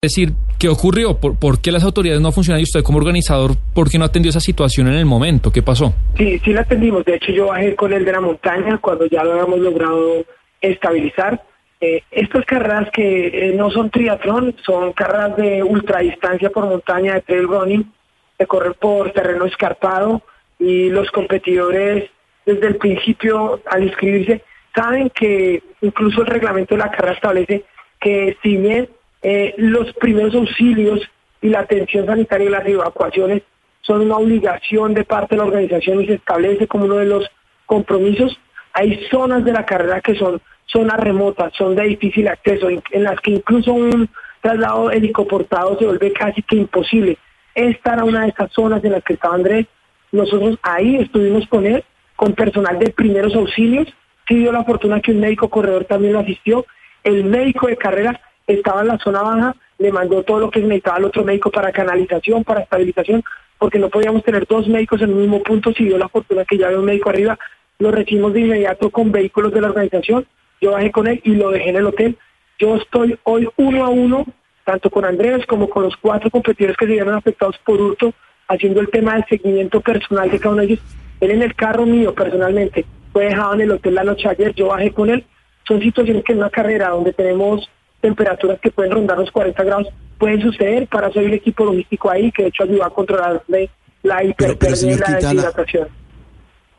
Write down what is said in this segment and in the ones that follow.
Decir, ¿qué ocurrió? ¿Por, por qué las autoridades no funcionan? Y usted como organizador, ¿por qué no atendió esa situación en el momento? ¿Qué pasó? Sí, sí la atendimos. De hecho, yo bajé con el de la montaña cuando ya lo habíamos logrado estabilizar. Eh, estas carreras que eh, no son triatlón, son carreras de ultradistancia por montaña, de trail running, de correr por terreno escarpado y los competidores desde el principio al inscribirse saben que incluso el reglamento de la carrera establece que si bien eh, los primeros auxilios y la atención sanitaria y las evacuaciones son una obligación de parte de la organización y se establece como uno de los compromisos. Hay zonas de la carrera que son zonas remotas, son de difícil acceso, en, las que incluso un traslado helicoportado se vuelve casi que imposible. Esta era una de esas zonas en las que estaba Andrés. Nosotros ahí estuvimos con él, con personal de primeros auxilios. Sí dio la fortuna que un médico corredor también lo asistió. El médico de carrera estaba en la zona baja, le mandó todo lo que necesitaba al otro médico para canalización, para estabilización, porque no podíamos tener dos médicos en el mismo punto, si dio la fortuna que ya había un médico arriba, lo recibimos de inmediato con vehículos de la organización, yo bajé con él y lo dejé en el hotel. Yo estoy hoy uno a uno, tanto con Andrés como con los cuatro competidores que se vieron afectados por hurto, haciendo el tema del seguimiento personal de cada uno de ellos. Él en el carro mío, personalmente, fue dejado en el hotel la noche ayer, yo bajé con él. Son situaciones que en una carrera donde tenemos temperaturas que pueden rondar los 40 grados pueden suceder. Para eso hay un equipo logístico ahí que de hecho ayuda a controlar la hipertermia y la deshidratación.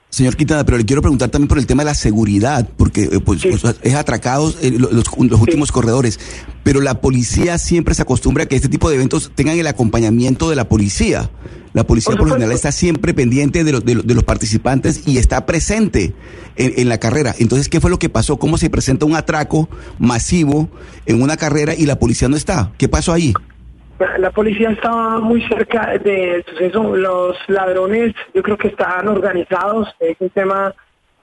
Señor Quintana, pero le quiero preguntar también por el tema de la seguridad, porque eh, pues, Sí. es atracados eh, los, los últimos corredores, pero la policía siempre se acostumbra a que este tipo de eventos tengan el acompañamiento de la policía. La policía Por por lo general está siempre pendiente de, los- de de los participantes y está presente en, en la carrera. Entonces, ¿qué fue lo que pasó? ¿Cómo se presenta un atraco masivo en una carrera y la policía no está? ¿Qué pasó ahí? La policía estaba muy cerca del suceso. Los ladrones, yo creo que estaban organizados. Es un tema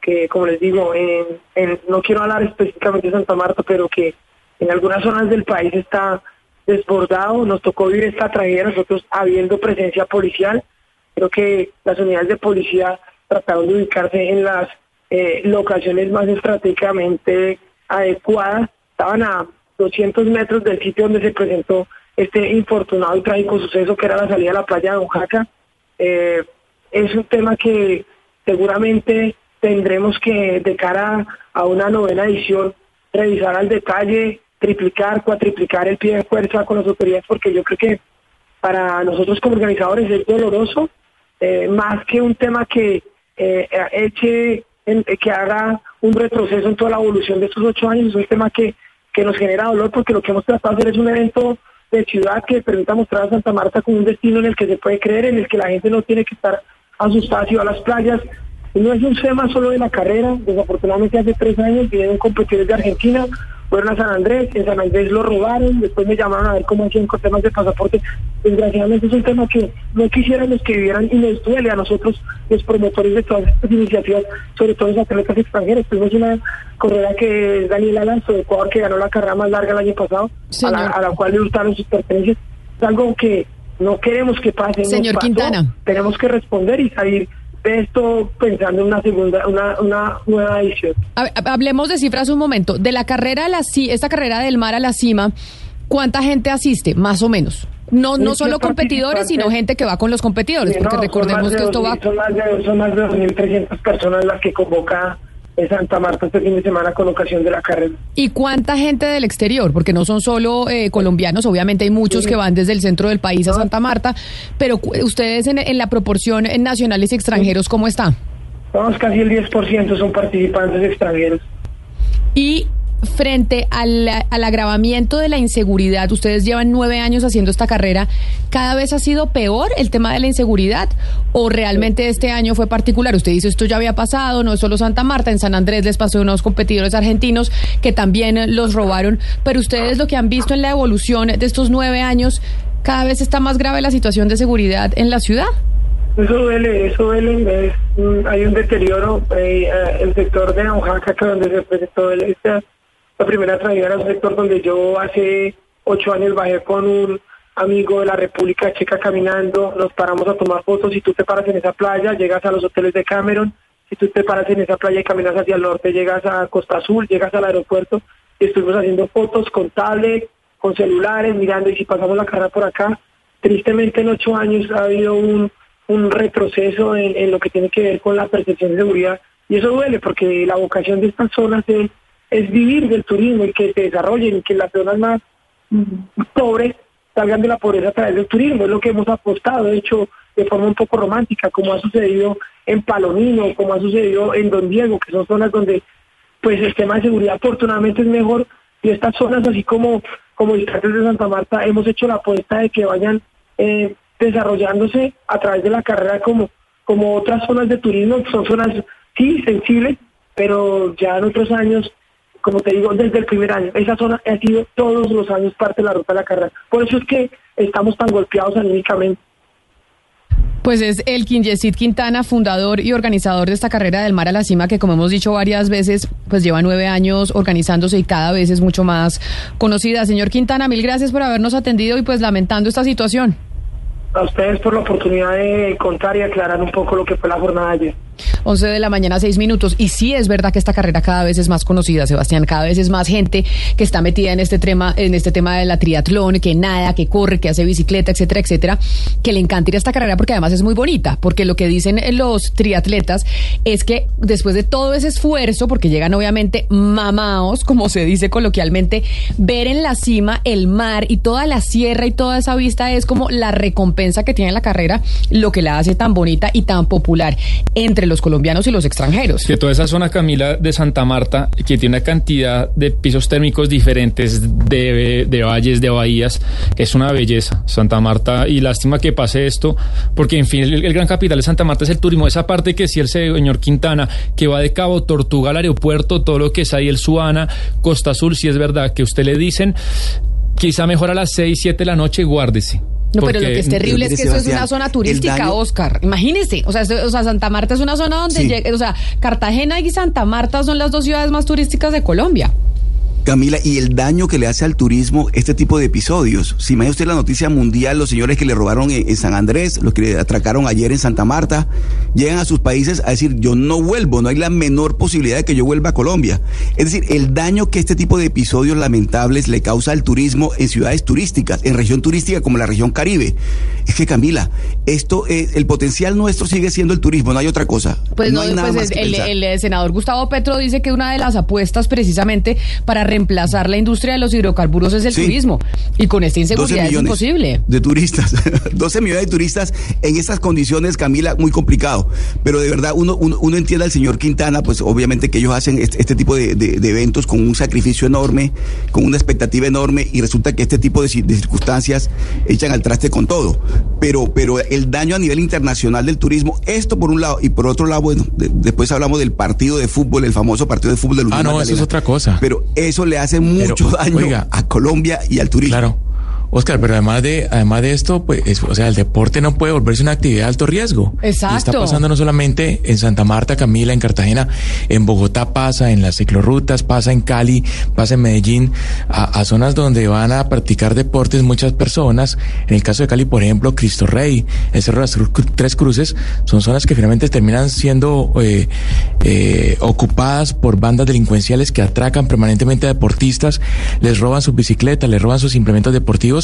que, como les digo, en, en- no quiero hablar específicamente de Santa Marta, pero que en algunas zonas del país está desbordado. Nos tocó vivir esta tragedia nosotros habiendo presencia policial. Creo que las unidades de policía trataron de ubicarse en las eh, locaciones más estratégicamente adecuadas. Estaban a 200 metros del sitio donde se presentó este infortunado y trágico suceso que era la salida a la playa de Oaxaca. Eh, es un tema que seguramente tendremos que, de cara a una novena edición, revisar al detalle, triplicar, cuatriplicar el pie de fuerza con las autoridades, porque yo creo que para nosotros como organizadores es doloroso, eh, más que un tema que eh, eche, que haga un retroceso en toda la evolución de estos ocho años, es un tema que, que nos genera dolor porque lo que hemos tratado de hacer es un evento de ciudad que permita mostrar a Santa Marta como un destino en el que se puede creer, en el que la gente no tiene que estar asustada si va a las playas. No es un tema solo de la carrera, desafortunadamente hace tres años vinieron competidores de Argentina, fueron a San Andrés, en San Andrés lo robaron, después me llamaron a ver cómo hacían con temas de pasaporte. Desgraciadamente es un tema que no quisiéramos que vivieran y nos duele a nosotros, los promotores de todas estas iniciativas, sobre todo los atletas extranjeros. Tuvimos una carrera que es Daniel Alonso de Ecuador, que ganó la carrera más larga el año pasado, a la, a la cual le hurtaron sus pertenencias. Es algo que no queremos que pase. Señor pasó, Quintana. Tenemos que responder y salir esto pensando en una segunda, una, una nueva edición. Hablemos de cifras un momento. De la carrera a la ci- esta carrera del mar a la cima, ¿cuánta gente asiste? Más o menos. No, no solo competidores, sino gente que va con los competidores, porque no, recordemos que esto va... 2.000, Son más de, son más de 2.300 personas las que convoca en Santa Marta este fin de semana con ocasión de la carrera. ¿Y cuánta gente del exterior? Porque no son solo eh, colombianos, obviamente hay muchos Sí. que van desde el centro del país a Santa Marta, pero ustedes en, en la proporción en nacionales y extranjeros, ¿cómo está? Vamos, casi el 10% son participantes extranjeros. Y frente al, al, agravamiento de la inseguridad, ustedes llevan nueve años haciendo esta carrera, ¿cada vez ha sido peor el tema de la inseguridad o realmente este año fue particular? Usted dice, esto ya había pasado, no es solo Santa Marta, en San Andrés les pasó a unos competidores argentinos que también los robaron, pero ustedes lo que han visto en la evolución de estos nueve años, ¿cada vez está más grave la situación de seguridad en la ciudad? Eso duele, eso duele. hay un deterioro. Eh, el sector de Oaxaca, que donde se presentó esta, la primera tragedia, era un sector donde yo hace ocho años bajé con un amigo de la República Checa caminando, nos paramos a tomar fotos. Si tú te paras en esa playa, llegas a los hoteles de Cameron. Si tú te paras en esa playa y caminas hacia el norte, llegas a Costa Azul, llegas al aeropuerto. Y estuvimos haciendo fotos con tablet, con celulares, mirando. Y si pasamos la cara por acá, tristemente en ocho años ha habido un un retroceso en, lo que tiene que ver con la percepción de seguridad. Y eso duele porque la vocación de estas zonas es, es vivir del turismo y que se desarrollen y que las zonas más pobres salgan de la pobreza a través del turismo. Es lo que hemos apostado, de hecho, de forma un poco romántica, como ha sucedido en Palomino, como ha sucedido en Don Diego, que son zonas donde pues el tema de seguridad afortunadamente es mejor. Y estas zonas, así como, como de Santa Marta, hemos hecho la apuesta de que vayan eh, desarrollándose a través de la carrera como, como otras zonas de turismo, son zonas, sí, sensibles, pero ya en otros años, como te digo, desde el primer año, esa zona ha sido todos los años parte de la ruta de la carrera. Por eso es que estamos tan golpeados anímicamente. Pues es el Yesid Quintana, fundador y organizador de esta carrera del mar a la cima, que como hemos dicho varias veces, pues lleva nueve años organizándose y cada vez es mucho más conocida. Señor Quintana, mil gracias por habernos atendido y pues lamentando esta situación a ustedes por la oportunidad de contar y aclarar un poco lo que fue la jornada de ayer. 11 de la mañana, 6 minutos. Y sí es verdad que esta carrera cada vez es más conocida, Sebastián. Cada vez es más gente que está metida en este tema, en este tema de la triatlón, que nada, que corre, que hace bicicleta, etcétera, etcétera, que le encanta ir a esta carrera porque además es muy bonita. Porque lo que dicen los triatletas es que después de todo ese esfuerzo, porque llegan obviamente mamaos, como se dice coloquialmente, ver en la cima el mar y toda la sierra y toda esa vista es como la recompensa que tiene la carrera, lo que la hace tan bonita y tan popular entre los colombianos y los extranjeros. Que toda esa zona, Camila, de Santa Marta, que tiene una cantidad de pisos térmicos diferentes, de, de valles, de bahías, es una belleza. Santa Marta, y lástima que pase esto, porque en fin, el, gran capital de Santa Marta es el turismo. Esa parte que sí el señor Quintana, que va de Cabo Tortuga al aeropuerto, todo lo que es ahí el Suana, Costa Azul, si es verdad que usted le dicen, quizá mejor a las 6, 7 de la noche, guárdese. No, pero lo que es terrible es que eso es una zona turística, Oscar. Imagínese, o sea, o sea, Santa Marta es una zona donde llega, o sea, Cartagena y Santa Marta son las dos ciudades más turísticas de Colombia. Camila, y el daño que le hace al turismo este tipo de episodios. Si imagina usted la noticia mundial, los señores que le robaron en, San Andrés, los que le atracaron ayer en Santa Marta, llegan a sus países a decir, yo no vuelvo, no hay la menor posibilidad de que yo vuelva a Colombia. Es decir, el daño que este tipo de episodios lamentables le causa al turismo en ciudades turísticas, en región turística como la región Caribe. Es que Camila, esto, eh, el potencial nuestro sigue siendo el turismo, no hay otra cosa. Pues no, pues el, el, senador Gustavo Petro dice que una de las apuestas precisamente para reemplazar la industria de los hidrocarburos es el turismo. Y con esta inseguridad es imposible. De turistas, 12 millones de turistas en estas condiciones, Camila, muy complicado. Pero de verdad, uno, uno, entiende al señor Quintana, pues obviamente que ellos hacen este, este tipo de, eventos con un sacrificio enorme, con una expectativa enorme, y resulta que este tipo de, circunstancias echan al traste con todo. Pero, pero el daño a nivel internacional del turismo, esto por un lado, y por otro lado, bueno, después hablamos del partido de fútbol, el famoso partido de fútbol de Ah, no, eso es otra cosa. Pero eso le hace mucho daño a Colombia y al turismo. Claro. Oscar, pero además de, además de esto, pues, o sea, el deporte no puede volverse una actividad de alto riesgo. Exacto. Y está pasando no solamente en Santa Marta, Camila, en Cartagena, en Bogotá pasa, en las ciclorrutas, pasa en Cali, pasa en Medellín, a, zonas donde van a practicar deportes muchas personas. En el caso de Cali, por ejemplo, Cristo Rey, el Cerro de las Tres Cruces, son zonas que finalmente terminan siendo eh, eh, ocupadas por bandas delincuenciales que atracan permanentemente a deportistas, les roban sus bicicletas, les roban sus implementos deportivos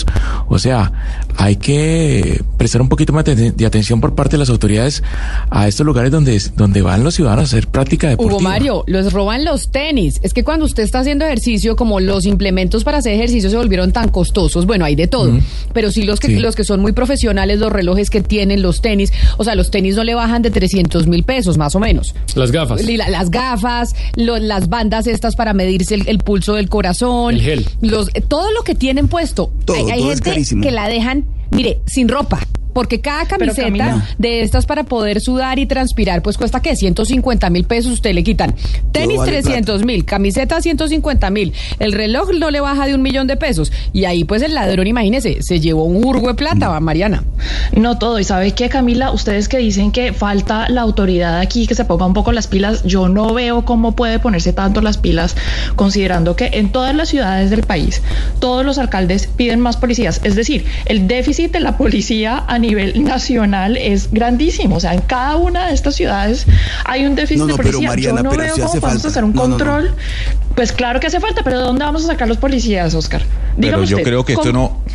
O sea, hay que prestar un poquito más de, de atención por parte de las autoridades a estos lugares donde, donde van los ciudadanos a hacer práctica deportiva. Hugo Mario, los roban los tenis. Es que cuando usted está haciendo ejercicio, como los implementos para hacer ejercicio se volvieron tan costosos, bueno, hay de todo. Pero sí los que, Sí. los que son muy profesionales, los relojes que tienen, los tenis, o sea, los tenis no le bajan de 300 mil pesos, más o menos. Las gafas. La- las gafas, lo- las bandas estas para medirse el, el pulso del corazón, El gel. los, todo lo que tienen puesto. Todo, hay gente carísimo. que la dejan, mire, sin ropa. Porque cada camiseta de estas para poder sudar y transpirar, pues cuesta que 150 mil pesos, usted le quitan. Tenis vale 300 mil, camiseta 150 mil, el reloj no le baja de un millón de pesos. Y ahí pues el ladrón, imagínese, se llevó un hurgo de plata, va, Mariana. No todo. ¿Y sabe qué, Camila? Ustedes que dicen que falta la autoridad aquí, que se ponga un poco las pilas, yo no veo cómo puede ponerse tanto las pilas, considerando que en todas las ciudades del país, todos los alcaldes piden más policías. Es decir, el déficit de la policía a nivel nacional es grandísimo. O sea, en cada una de estas ciudades hay un déficit No, no, de pero, policía. Mariana, yo no pero veo cómo podemos falta. hacer un No, no, no. control. Pues claro que hace falta, pero ¿de dónde vamos a sacar los policías, Oscar? Pero Dígame yo usted, creo que esto ¿cómo- no.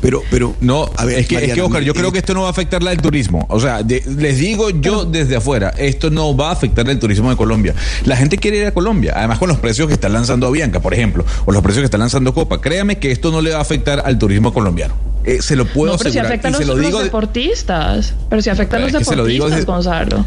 Pero, pero. No, a ver, es que, es que Oscar, yo eh, creo que esto no va a afectar la del turismo. O sea, de- les digo yo desde afuera, esto no va a afectar el turismo de Colombia. La gente quiere ir a Colombia, además con los precios que está lanzando Avianca, por ejemplo, o los precios que está lanzando Copa. Créame que esto no le va a afectar al turismo colombiano. Eh, se lo puedo no, pero si afecta a los, se lo digo. de- deportistas. Pero si afecta a los lo deportistas, desde- Gonzalo.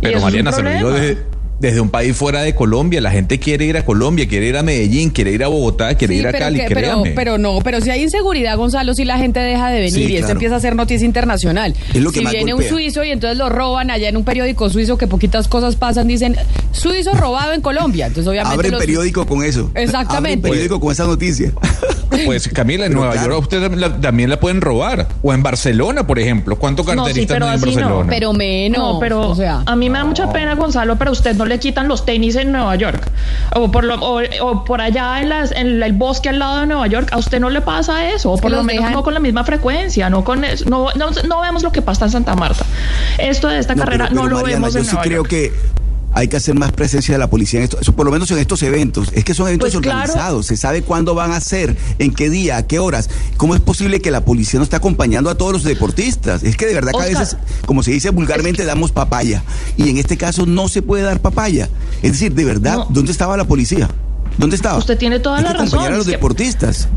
Pero Mariana, se lo digo desde, desde un país fuera de Colombia. La gente quiere ir a Colombia, quiere ir a Medellín, quiere ir a Bogotá, quiere Sí, ir a Cali, que- pero, pero no, pero si hay inseguridad, Gonzalo, si la gente deja de venir Sí, y esto claro. empieza a ser noticia internacional. Es lo que si viene un suizo y entonces lo roban allá en un periódico suizo que poquitas cosas pasan, dicen suizo robado en Colombia. Entonces obviamente Abren los- periódico con eso. Exactamente. Abren periódico con esa noticia. Pues Camila, en Pero Nueva claro. York a usted la- también la pueden robar. O en Barcelona, por ejemplo. ¿Cuántos No, sí, carteristas pero no hay en así no. Barcelona? pero menos. No, pero o sea, a mí me da mucha pena, Gonzalo, pero a usted no le quitan los tenis en Nueva York. O por, lo- o, o por allá en, las, en el bosque al lado de Nueva York, a usted no le pasa eso. O por lo menos dejan- no con la misma frecuencia. No, con no, no, no vemos lo que pasa en Santa Marta. Esto de esta No, carrera pero- no pero, lo Mariana, vemos yo en sí Nueva creo York. que hay que hacer más presencia de la policía en esto, eso, por lo menos en estos eventos. Es que son eventos Pues claro. organizados, se sabe cuándo van a ser, en qué día, a qué horas. ¿Cómo es posible que la policía no esté acompañando a todos los deportistas? Es que de verdad que a veces, como se dice vulgarmente, damos papaya. Y en este caso no se puede dar papaya. Es decir, de verdad, No. ¿dónde estaba la policía? ¿Dónde estaba? Usted tiene toda Hay la que acompañar razón, a los deportistas.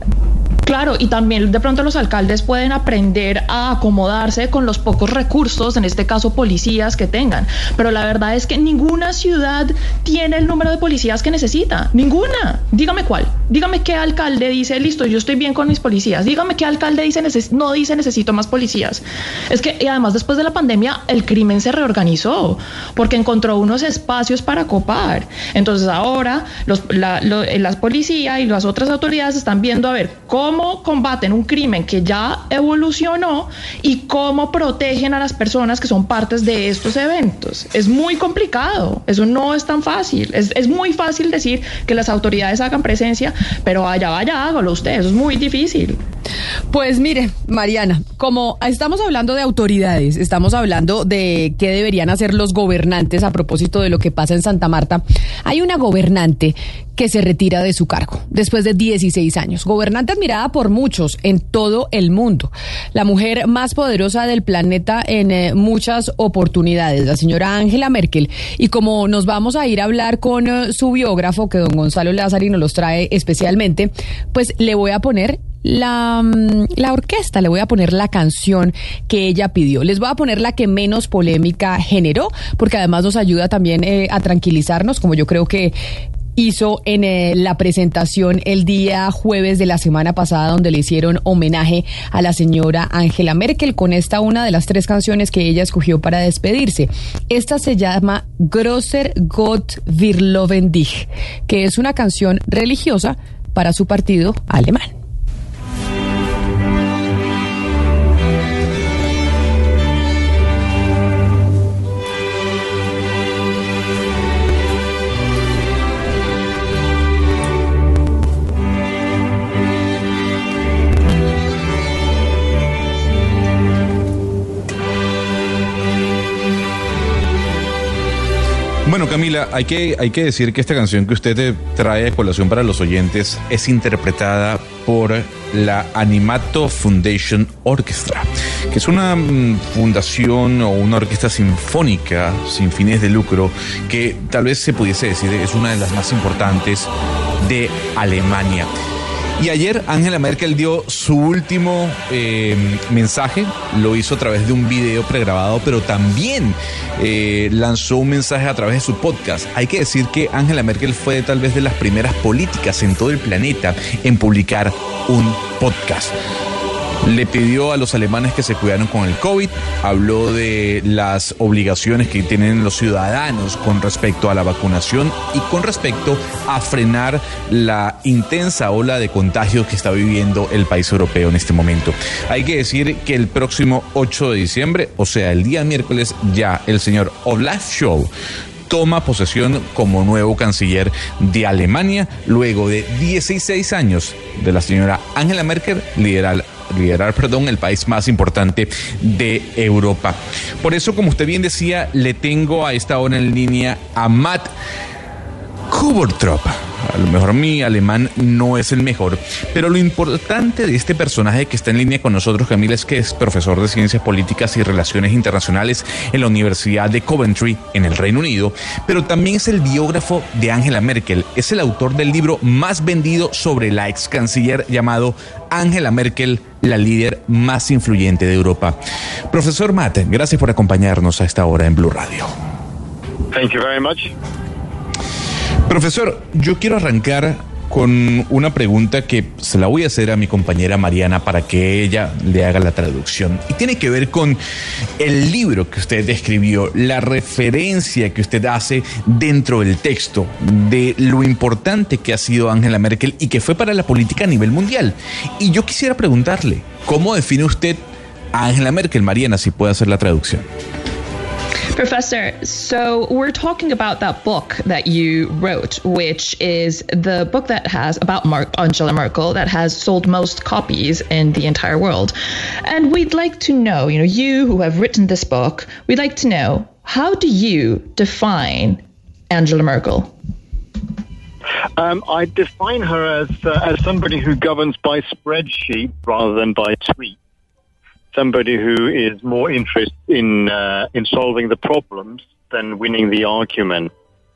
Claro, y también de pronto los alcaldes pueden aprender a acomodarse con los pocos recursos, en este caso policías que tengan. Pero la verdad es que ninguna ciudad tiene el número de policías que necesita. Ninguna. Dígame cuál. Dígame qué alcalde dice, listo, yo estoy bien con mis policías. Dígame qué alcalde dice, no dice necesito más policías. Es que, además después de la pandemia, el crimen se reorganizó porque encontró unos espacios para copar. Entonces ahora la, lo- eh, las policías y las otras autoridades están viendo a ver cómo combaten un crimen que ya evolucionó y cómo protegen a las personas que son partes de estos eventos. Es muy complicado, eso no es tan fácil. Es, es muy fácil decir que las autoridades hagan presencia, pero vaya, vaya, hágalo usted, eso es muy difícil. Pues mire, Mariana, como estamos hablando de autoridades, estamos hablando de qué deberían hacer los gobernantes a propósito de lo que pasa en Santa Marta, hay una gobernante que se retira de su cargo después de 16 años. Gobernante admirada por muchos en todo el mundo. La mujer más poderosa del planeta en eh, muchas oportunidades, la señora Angela Merkel. Y como nos vamos a ir a hablar con eh, su biógrafo, que don Gonzalo Lázaro nos los trae especialmente, pues le voy a poner la, mm, la orquesta, le voy a poner la canción que ella pidió. Les voy a poner la que menos polémica generó, porque además nos ayuda también eh, a tranquilizarnos, como yo creo que hizo en eh, la presentación el día jueves de la semana pasada donde le hicieron homenaje a la señora Angela Merkel con esta una de las tres canciones que ella escogió para despedirse. Esta se llama Grosser Gott wir loben que es una canción religiosa para su partido alemán. Camila, hay que, hay que decir que esta canción que usted trae a colación para los oyentes es interpretada por la Animato Foundation Orchestra, que es una mm, fundación o una orquesta sinfónica sin fines de lucro que tal vez se pudiese decir es una de las más importantes de Alemania. Y ayer Angela Merkel dio su último eh, mensaje, lo hizo a través de un video pregrabado, pero también eh, lanzó un mensaje a través de su podcast. Hay que decir que Angela Merkel fue tal vez de las primeras políticas en todo el planeta en publicar un podcast le pidió a los alemanes que se cuidaran con el COVID, habló de las obligaciones que tienen los ciudadanos con respecto a la vacunación y con respecto a frenar la intensa ola de contagios que está viviendo el país europeo en este momento. Hay que decir que el próximo 8 de diciembre, o sea, el día miércoles, ya el señor Olaf Scholz toma posesión como nuevo canciller de Alemania luego de 16 años de la señora Angela Merkel liderar liderar, perdón, el país más importante de Europa. Por eso, como usted bien decía, le tengo a esta hora en línea a Matt Kubertrop. A lo mejor mi alemán no es el mejor, pero lo importante de este personaje que está en línea con nosotros, Camila, es que es profesor de Ciencias Políticas y Relaciones Internacionales en la Universidad de Coventry, en el Reino Unido, pero también es el biógrafo de Angela Merkel. Es el autor del libro más vendido sobre la ex canciller llamado Angela Merkel, la líder más influyente de Europa. Profesor Matt, gracias por acompañarnos a esta hora en Blue Radio. Thank you very much. Profesor, yo quiero arrancar con una pregunta que se la voy a hacer a mi compañera Mariana para que ella le haga la traducción. Y tiene que ver con el libro que usted escribió, la referencia que usted hace dentro del texto de lo importante que ha sido Angela Merkel y que fue para la política a nivel mundial. Y yo quisiera preguntarle, ¿cómo define usted a Angela Merkel? Mariana, si puede hacer la traducción. Professor, so we're talking about that book that you wrote, which is the book that has about Mar- Angela Merkel that has sold most copies in the entire world. And we'd like to know, you know, you who have written this book, we'd like to know how do you define Angela Merkel? Um, I define her as uh, as somebody who governs by spreadsheet rather than by tweet. Somebody who is more interested in uh, in solving the problems than winning the argument.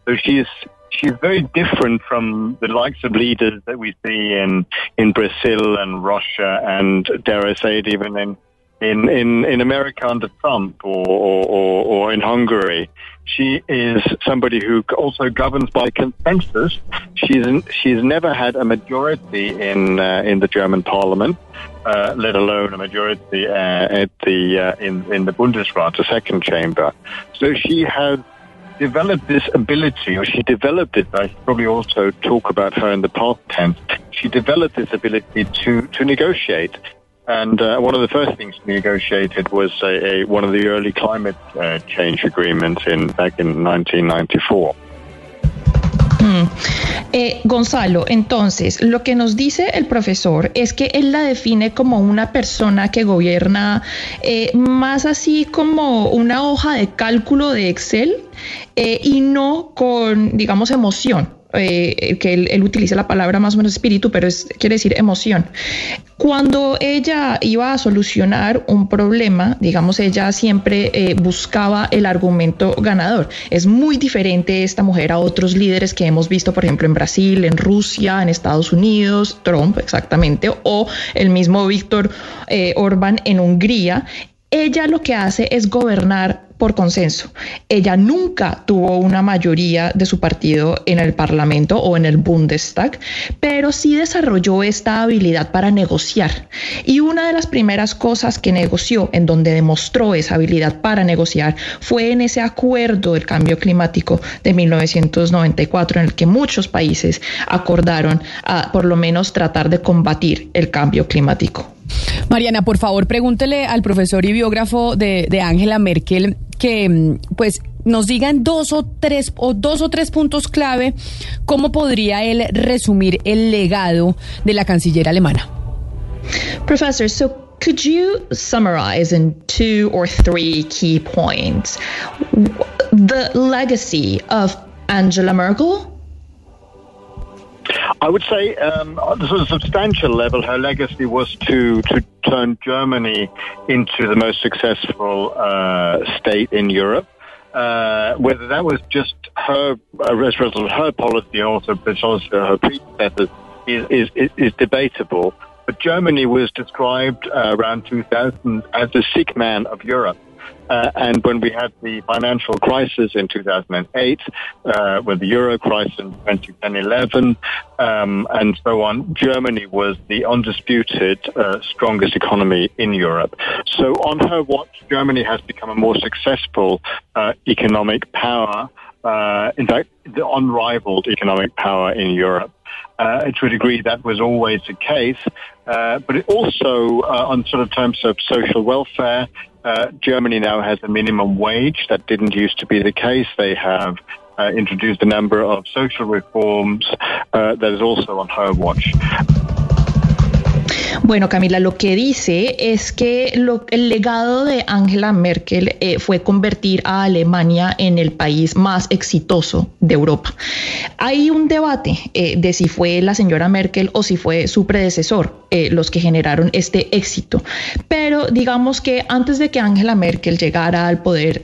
So she's she's very different from the likes of leaders that we see in in Brazil and Russia and dare I say it even in in in, in America under Trump or, or, or in Hungary. She is somebody who also governs by consensus. She's she's never had a majority in uh, in the German parliament. Uh, let alone a majority uh, at the uh, in in the Bundesrat, the second chamber. So she has developed this ability, or she developed it. I should probably also talk about her in the past tense. She developed this ability to to negotiate. And uh, one of the first things she negotiated was a, a one of the early climate uh, change agreements in back in 1994. Eh, Gonzalo, entonces, lo que nos dice el profesor es que él la define como una persona que gobierna eh, más así como una hoja de cálculo de Excel eh, y no con, digamos, emoción. Eh, que él, utiliza la palabra más o menos espíritu, pero es, quiere decir emoción. Cuando ella iba a solucionar un problema, digamos, ella siempre eh, buscaba el argumento ganador. Es muy diferente esta mujer a otros líderes que hemos visto, por ejemplo, en Brasil, en Rusia, en Estados Unidos, Trump exactamente, o el mismo Víctor eh, Orbán en Hungría. Ella lo que hace es gobernar por consenso. Ella nunca tuvo una mayoría de su partido en el Parlamento o en el Bundestag, pero sí desarrolló esta habilidad para negociar. Y una de las primeras cosas que negoció, en donde demostró esa habilidad para negociar, fue en ese acuerdo del cambio climático de 1994, en el que muchos países acordaron a por lo menos tratar de combatir el cambio climático. Mariana, por favor, pregúntele al profesor y biógrafo de Angela Merkel que mm, pues nos digan dos o tres o dos o tres puntos clave cómo podría él resumir el legado de la canciller alemana. Professor, so could you summarize in two or three key points the legacy of Angela Merkel? I would say, um, on a substantial level, her legacy was to to turn Germany into the most successful uh, state in Europe. Uh, whether that was just her a result of her policy, also also her predecessors, is is, is, is debatable. But Germany was described uh, around 2000 as the sick man of Europe. Uh, and when we had the financial crisis in 2008, uh, with the euro crisis in 2011, um, and so on, Germany was the undisputed uh, strongest economy in Europe. So on her watch, Germany has become a more successful uh, economic power. Uh, in fact, the unrivaled economic power in Europe. Uh, to a degree, that was always the case. Uh, but it also, uh, on sort of terms of social welfare, uh, Germany now has a minimum wage. That didn't used to be the case. They have uh, introduced a number of social reforms uh, that is also on her watch. Bueno, Camila, lo que dice es que el legado de Angela Merkel eh, fue convertir a Alemania en el país más exitoso de Europa. Hay un debate eh, de si fue la señora Merkel o si fue su predecesor eh, los que generaron este éxito. Pero digamos que antes de que Angela Merkel llegara al poder,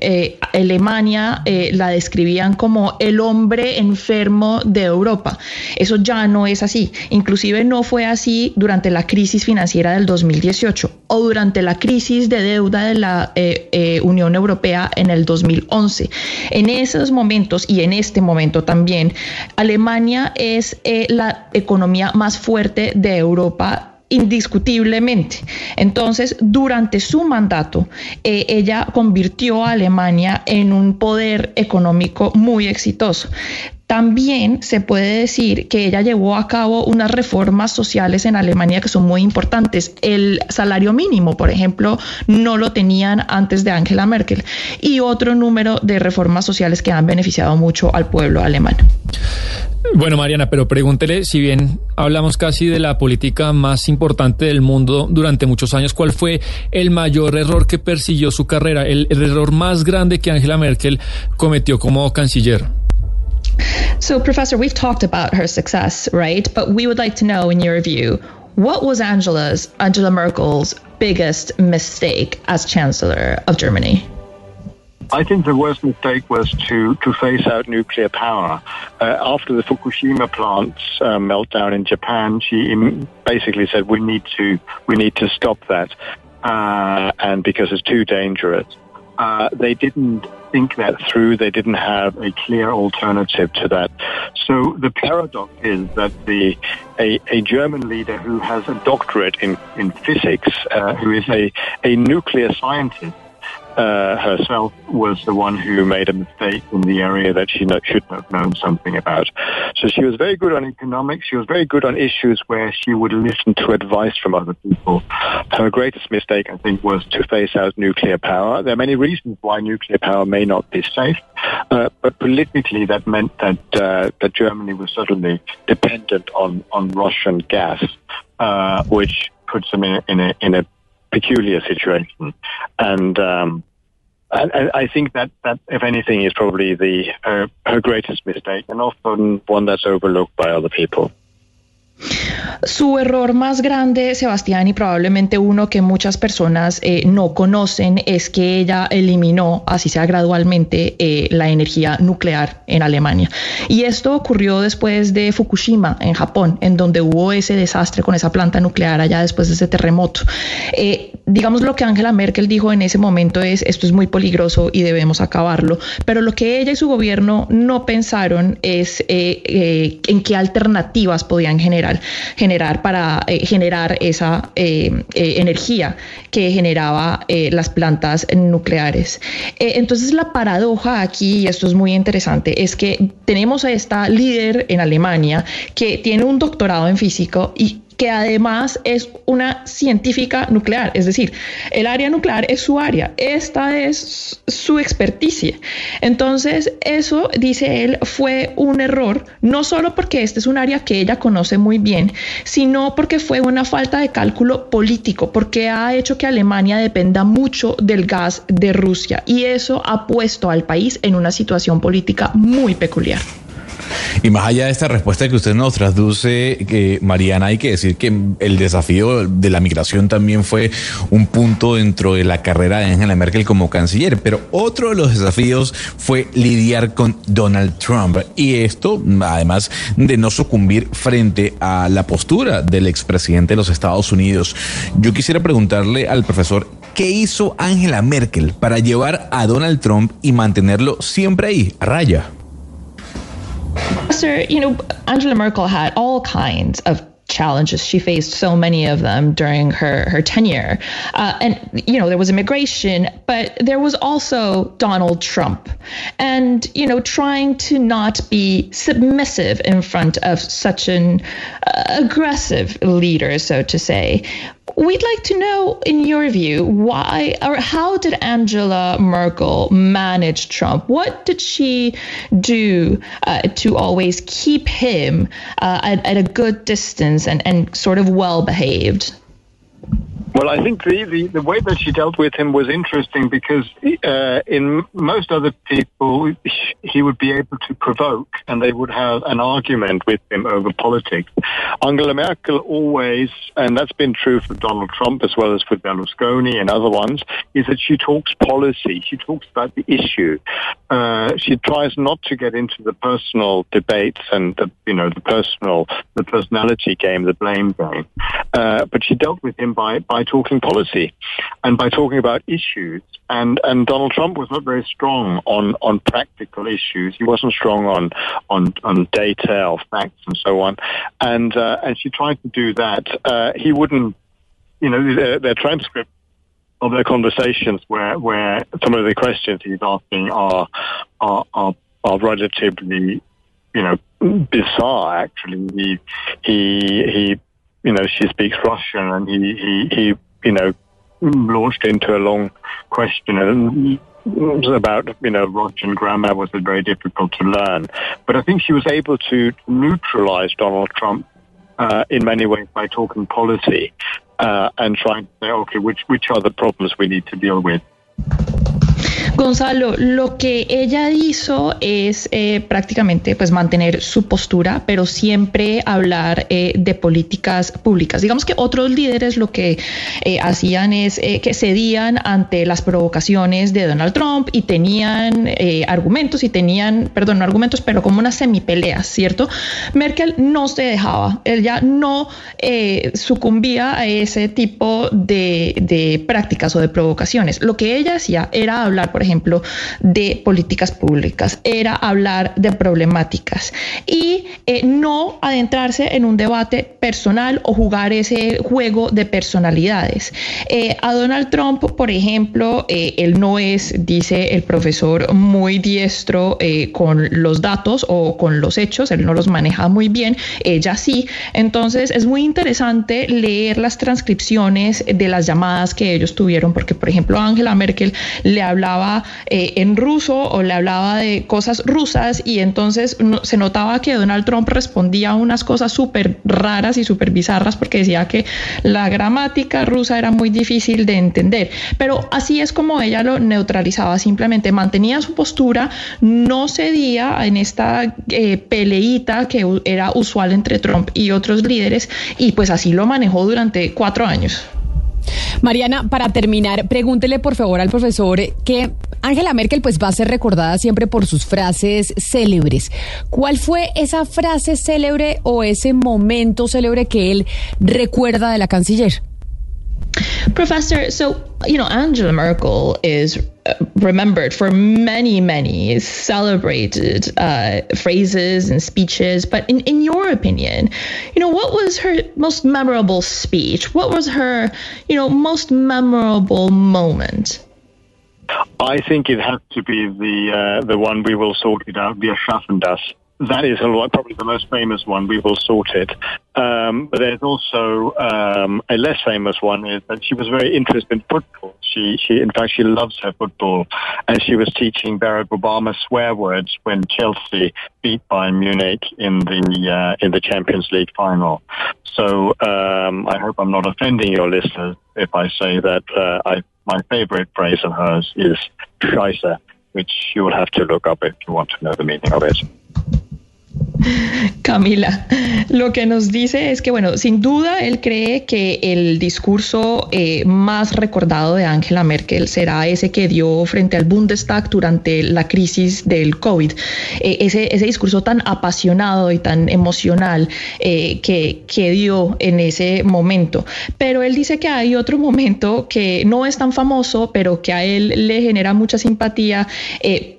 Alemania la describían como el hombre enfermo de Europa. Eso ya no es así. Inclusive no fue así durante la crisis financiera del 2018 o durante la crisis de deuda de la eh, eh, Unión Europea en el 2011. En esos momentos y en este momento también, Alemania es eh, la economía más fuerte de Europa indiscutiblemente. Entonces, durante su mandato, eh, ella convirtió a Alemania en un poder económico muy exitoso. También se puede decir que ella llevó a cabo unas reformas sociales en Alemania que son muy importantes. El salario mínimo, por ejemplo, no lo tenían antes de Angela Merkel y otro número de reformas sociales que han beneficiado mucho al pueblo alemán. Bueno, Mariana, pero pregúntele, si bien hablamos casi de la política más importante del mundo durante muchos años, ¿cuál fue el mayor error que persiguió su carrera, el, error más grande que Angela Merkel cometió como canciller? So, Professor, we've talked about her success, right? But we would like to know, in your view, what was Angela's Angela Merkel's biggest mistake as Chancellor of Germany? I think the worst mistake was to, to phase out nuclear power. Uh, after the Fukushima plant's uh, meltdown in Japan, she basically said we need to we need to stop that, uh, and because it's too dangerous. Uh, they didn't think that through. They didn't have a clear alternative to that. So the paradox is that the a, a German leader who has a doctorate in in physics, uh, who is a a nuclear scientist uh, herself was the one who made a mistake in the area that she no- should have known something about. So she was very good on economics. She was very good on issues where she would listen to advice from other people. Her greatest mistake, I think, was to phase out nuclear power. There are many reasons why nuclear power may not be safe, uh, but politically that meant that uh, that Germany was suddenly dependent on on Russian gas, uh, which puts them in a, in a in a peculiar situation. And um, I, I- I think that, that, if anything, is probably the her, her greatest mistake, and often one that's overlooked by other people. Su error más grande, Sebastián, y probablemente uno que muchas personas eh, no conocen, es que ella eliminó, así sea gradualmente, eh, la energía nuclear en Alemania. Y esto ocurrió después de Fukushima, en Japón, en donde hubo ese desastre con esa planta nuclear allá después de ese terremoto. Eh, digamos lo que Angela Merkel dijo en ese momento es esto es muy peligroso y debemos acabarlo. Pero lo que ella y su gobierno no pensaron es en qué alternativas podían generar, generar para eh, generar esa eh, eh, energía que generaba las plantas nucleares. Entonces la paradoja aquí, y esto es muy interesante, es que tenemos a esta líder en Alemania que tiene un doctorado en físico y que además es una científica nuclear, es decir, el área nuclear es su área, esta es su experticia. Entonces, eso, dice él, fue un error, no solo porque este es un área que ella conoce muy bien, sino porque fue una falta de cálculo político, porque ha hecho que Alemania dependa mucho del gas de Rusia y eso ha puesto al país en una situación política muy peculiar. Y más allá de esta respuesta que usted nos traduce, Mariana, hay que decir que el desafío de la migración también fue un punto dentro de la carrera de Angela Merkel como canciller, pero otro de los desafíos fue lidiar con Donald Trump. Y esto, además de no sucumbir frente a la postura del expresidente de los Estados Unidos. Yo quisiera preguntarle al profesor, ¿qué hizo Angela Merkel para llevar a Donald Trump y mantenerlo siempre ahí, a raya? You know, Angela Merkel had all kinds of challenges. She faced so many of them during her her tenure, uh, and you know there was immigration, but there was also Donald Trump, and you know trying to not be submissive in front of such an uh, aggressive leader, so to say. We'd like to know, in your view, why or how did Angela Merkel manage Trump? What did she do uh, to always keep him uh, at, at a good distance and, and sort of well behaved? Well, I think the, the, the, way that she dealt with him was interesting because uh, in most other people, he would be able to provoke and they would have an argument with him over politics. Angela Merkel always, and that's been true for Donald Trump as well as for Berlusconi and other ones, is that she talks policy. She talks about the issue. Uh, she tries not to get into the personal debates and the, you know, the personal, the personality game, the blame game. Uh, but she dealt with him by, by talking policy and by talking about issues. And, and Donald Trump was not very strong on, on practical issues. He wasn't strong on, on, on data or facts and so on. And, uh, and she tried to do that. Uh, he wouldn't, you know, their, their transcript of their conversations where, where some of the questions he's asking are, are, are, are relatively, you know, bizarre actually. He, he, he, you know, she speaks Russian and he, he, he, you know, launched into a long question about, you know, Russian grammar was very difficult to learn. But I think she was able to neutralize Donald Trump uh, in many ways by talking policy uh, and trying to say, okay, which, which are the problems we need to deal with. Gonzalo, lo que ella hizo es eh, prácticamente pues mantener su postura, pero siempre hablar eh, de políticas públicas. Digamos que otros líderes lo que eh, hacían es eh, que cedían ante las provocaciones de Donald Trump y tenían argumentos y tenían, perdón, no argumentos, pero como unas semipeleas, ¿cierto? Merkel no se dejaba, ella no sucumbía a ese tipo de, de prácticas o de provocaciones. Lo que ella hacía era hablar, por ejemplo, de políticas públicas, era hablar de problemáticas y eh, no adentrarse en un debate personal o jugar ese juego de personalidades. Eh, a Donald Trump, por ejemplo, eh, él no es, dice el profesor, muy diestro con los datos o con los hechos, él no los maneja muy bien, ella sí. Entonces es muy interesante leer las transcripciones de las llamadas que ellos tuvieron, porque por ejemplo Angela Merkel le hablaba eh, en ruso o le hablaba de cosas rusas y entonces se notaba que Donald Trump respondía a unas cosas súper raras y súper bizarras porque decía que la gramática rusa era muy difícil de entender. Pero así es como ella lo neutralizaba, simplemente mantenía su postura, no cedía en esta eh, peleita que era usual entre Trump y otros líderes y pues así lo manejó durante cuatro años. Mariana, para terminar, pregúntele por favor al profesor que Angela Merkel pues va a ser recordada siempre por sus frases célebres. ¿Cuál fue esa frase célebre o ese momento célebre que él recuerda de la canciller? Professor, so, you know, Angela Merkel is uh, remembered for many, many celebrated uh, phrases and speeches. But in, in your opinion, you know, what was her most memorable speech? What was her, you know, most memorable moment? I think it has to be the uh, the one we will sort it out, Wir schaffen das. That is lot, probably the most famous one. We will sort it. Um, but there's also um, a less famous one is that she was very interested in football. She, she, in fact, she loves her football, and she was teaching Barack Obama swear words when Chelsea beat Bayern Munich in the uh, in the Champions League final. So um, I hope I'm not offending your listeners if I say that uh, I, my favorite phrase of hers is "Scheiße," which you will have to look up if you want to know the meaning of it. Camila, lo que nos dice es que, bueno, sin duda él cree que el discurso eh, más recordado de Angela Merkel será ese que dio frente al Bundestag durante la crisis del COVID. Eh, ese, ese discurso tan apasionado y tan emocional eh, que, que dio en ese momento. Pero él dice que hay otro momento que no es tan famoso, pero que a él le genera mucha simpatía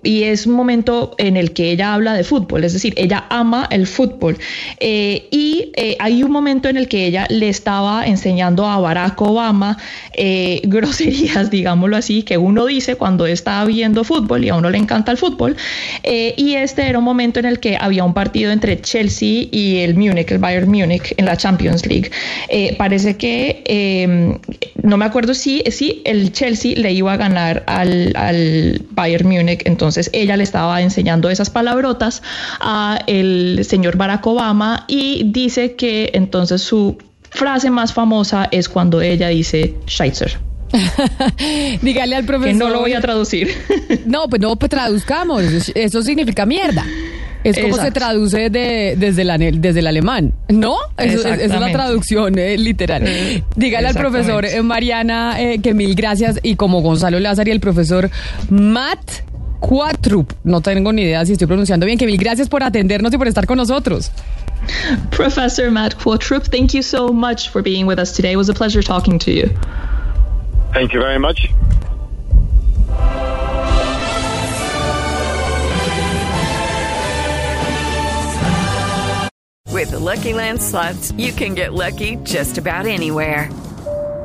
y es un momento en el que ella habla de fútbol, es decir, ella ama el fútbol. Eh, y eh, hay un momento en el que ella le estaba enseñando a Barack Obama eh, groserías, digámoslo así, que uno dice cuando está viendo fútbol y a uno le encanta el fútbol. y este era un momento en el que había un partido entre Chelsea y el Múnich, el Bayern Múnich, en la Champions League. parece que, em, no me acuerdo si, si el Chelsea le iba a ganar al, al Bayern Múnich, entonces ella le estaba enseñando esas palabrotas a el señor Barack Obama y dice que entonces su frase más famosa es cuando ella dice Scheitzer. Dígale al profesor. Que no lo voy a traducir. no, pues no, pues traduzcamos. Eso significa mierda. Es como se traduce desde, el, desde el alemán, ¿no? esa es la traducción eh, literal. Eh, Dígale al profesor eh, Mariana que mil gracias y como Gonzalo Lázaro y el profesor Matt Quatrup. No tengo ni idea si estoy pronunciando bien. Que mil gracias por atendernos y por estar con nosotros. Professor Matt Quatrup, thank you so much for being with us today. It was a pleasure talking to you. Thank you very much. With the Lucky Land slots, you can get lucky just about anywhere.